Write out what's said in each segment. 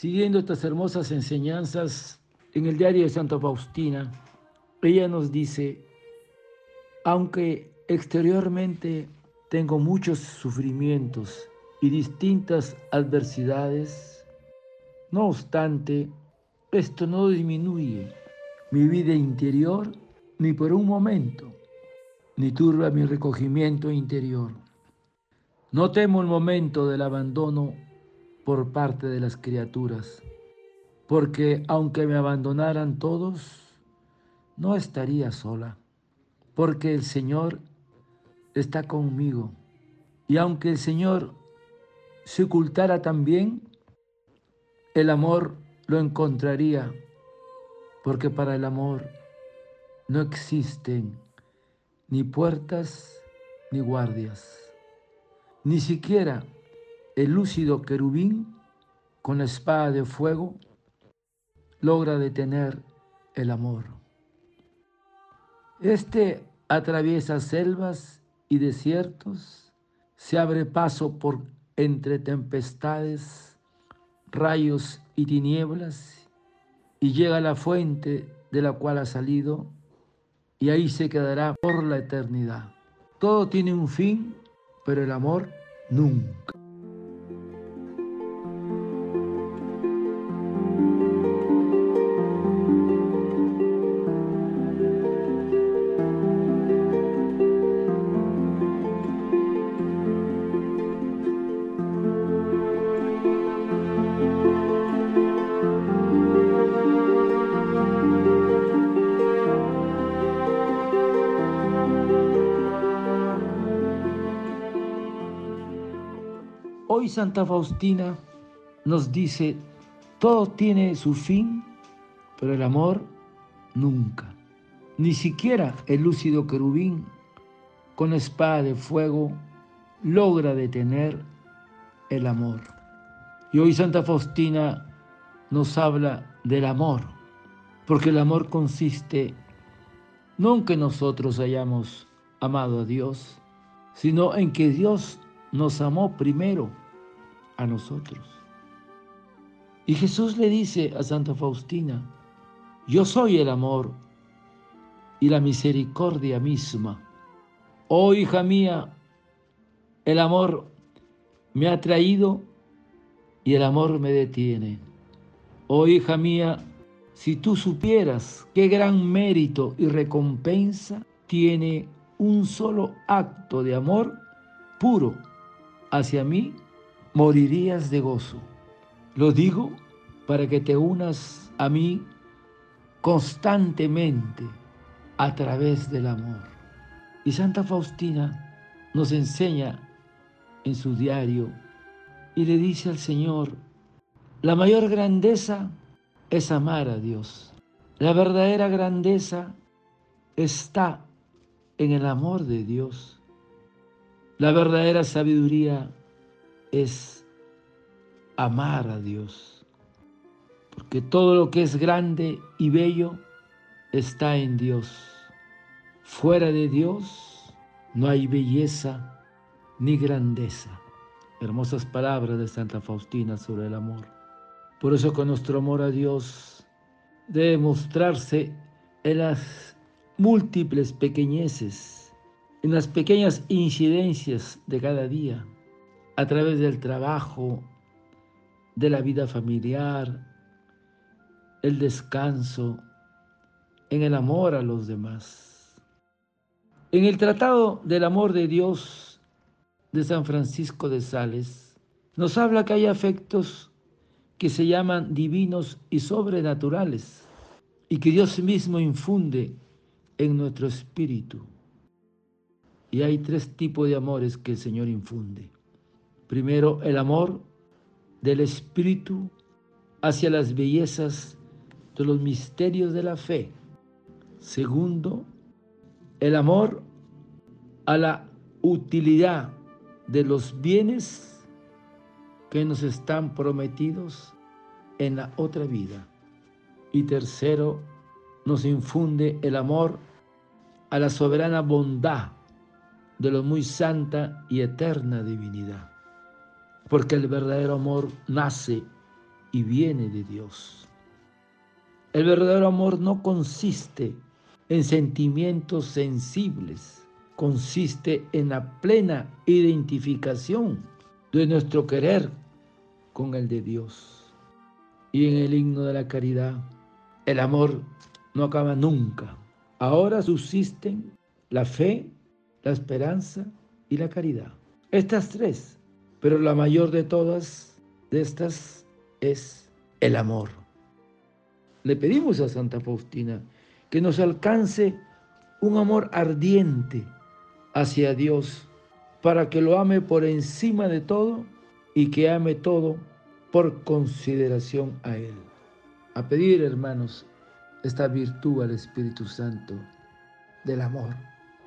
Siguiendo estas hermosas enseñanzas en el diario de Santa Faustina, ella nos dice, aunque exteriormente tengo muchos sufrimientos y distintas adversidades, no obstante, esto no disminuye mi vida interior ni por un momento, ni turba mi recogimiento interior. No temo el momento del abandono por parte de las criaturas, porque aunque me abandonaran todos, no estaría sola, porque el Señor está conmigo. Y aunque el Señor se ocultara también, el amor lo encontraría, porque para el amor no existen ni puertas ni guardias, ni siquiera el lúcido querubín con la espada de fuego logra detener el amor. Este atraviesa selvas y desiertos, se abre paso por entre tempestades, rayos y tinieblas, y llega a la fuente de la cual ha salido, y ahí se quedará por la eternidad. Todo tiene un fin, pero el amor nunca. Hoy Santa Faustina nos dice, todo tiene su fin, pero el amor nunca. Ni siquiera el lúcido querubín con espada de fuego logra detener el amor. Y hoy Santa Faustina nos habla del amor, porque el amor consiste no en que nosotros hayamos amado a Dios, sino en que Dios nos amó primero a nosotros. Y Jesús le dice a Santa Faustina, yo soy el amor y la misericordia misma. Oh hija mía, el amor me ha traído y el amor me detiene. Oh hija mía, si tú supieras qué gran mérito y recompensa tiene un solo acto de amor puro hacia mí, morirías de gozo. Lo digo para que te unas a mí constantemente a través del amor. Y Santa Faustina nos enseña en su diario y le dice al Señor, la mayor grandeza es amar a Dios. La verdadera grandeza está en el amor de Dios. La verdadera sabiduría es amar a Dios, porque todo lo que es grande y bello está en Dios. Fuera de Dios no hay belleza ni grandeza. Hermosas palabras de Santa Faustina sobre el amor. Por eso con nuestro amor a Dios debe mostrarse en las múltiples pequeñeces, en las pequeñas incidencias de cada día a través del trabajo, de la vida familiar, el descanso, en el amor a los demás. En el Tratado del Amor de Dios de San Francisco de Sales, nos habla que hay afectos que se llaman divinos y sobrenaturales y que Dios mismo infunde en nuestro espíritu. Y hay tres tipos de amores que el Señor infunde. Primero, el amor del Espíritu hacia las bellezas de los misterios de la fe. Segundo, el amor a la utilidad de los bienes que nos están prometidos en la otra vida. Y tercero, nos infunde el amor a la soberana bondad de la muy santa y eterna divinidad porque el verdadero amor nace y viene de Dios. El verdadero amor no consiste en sentimientos sensibles, consiste en la plena identificación de nuestro querer con el de Dios. Y en el himno de la caridad, el amor no acaba nunca. Ahora subsisten la fe, la esperanza y la caridad. Estas tres, pero la mayor de todas de estas es el amor. Le pedimos a Santa Faustina que nos alcance un amor ardiente hacia Dios para que lo ame por encima de todo y que ame todo por consideración a Él. A pedir, hermanos, esta virtud al Espíritu Santo del amor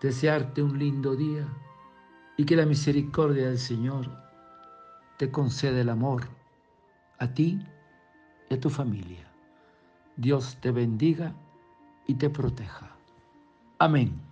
Desearte un lindo día y que la misericordia del Señor te conceda el amor a ti y a tu familia. Dios te bendiga y te proteja. Amén.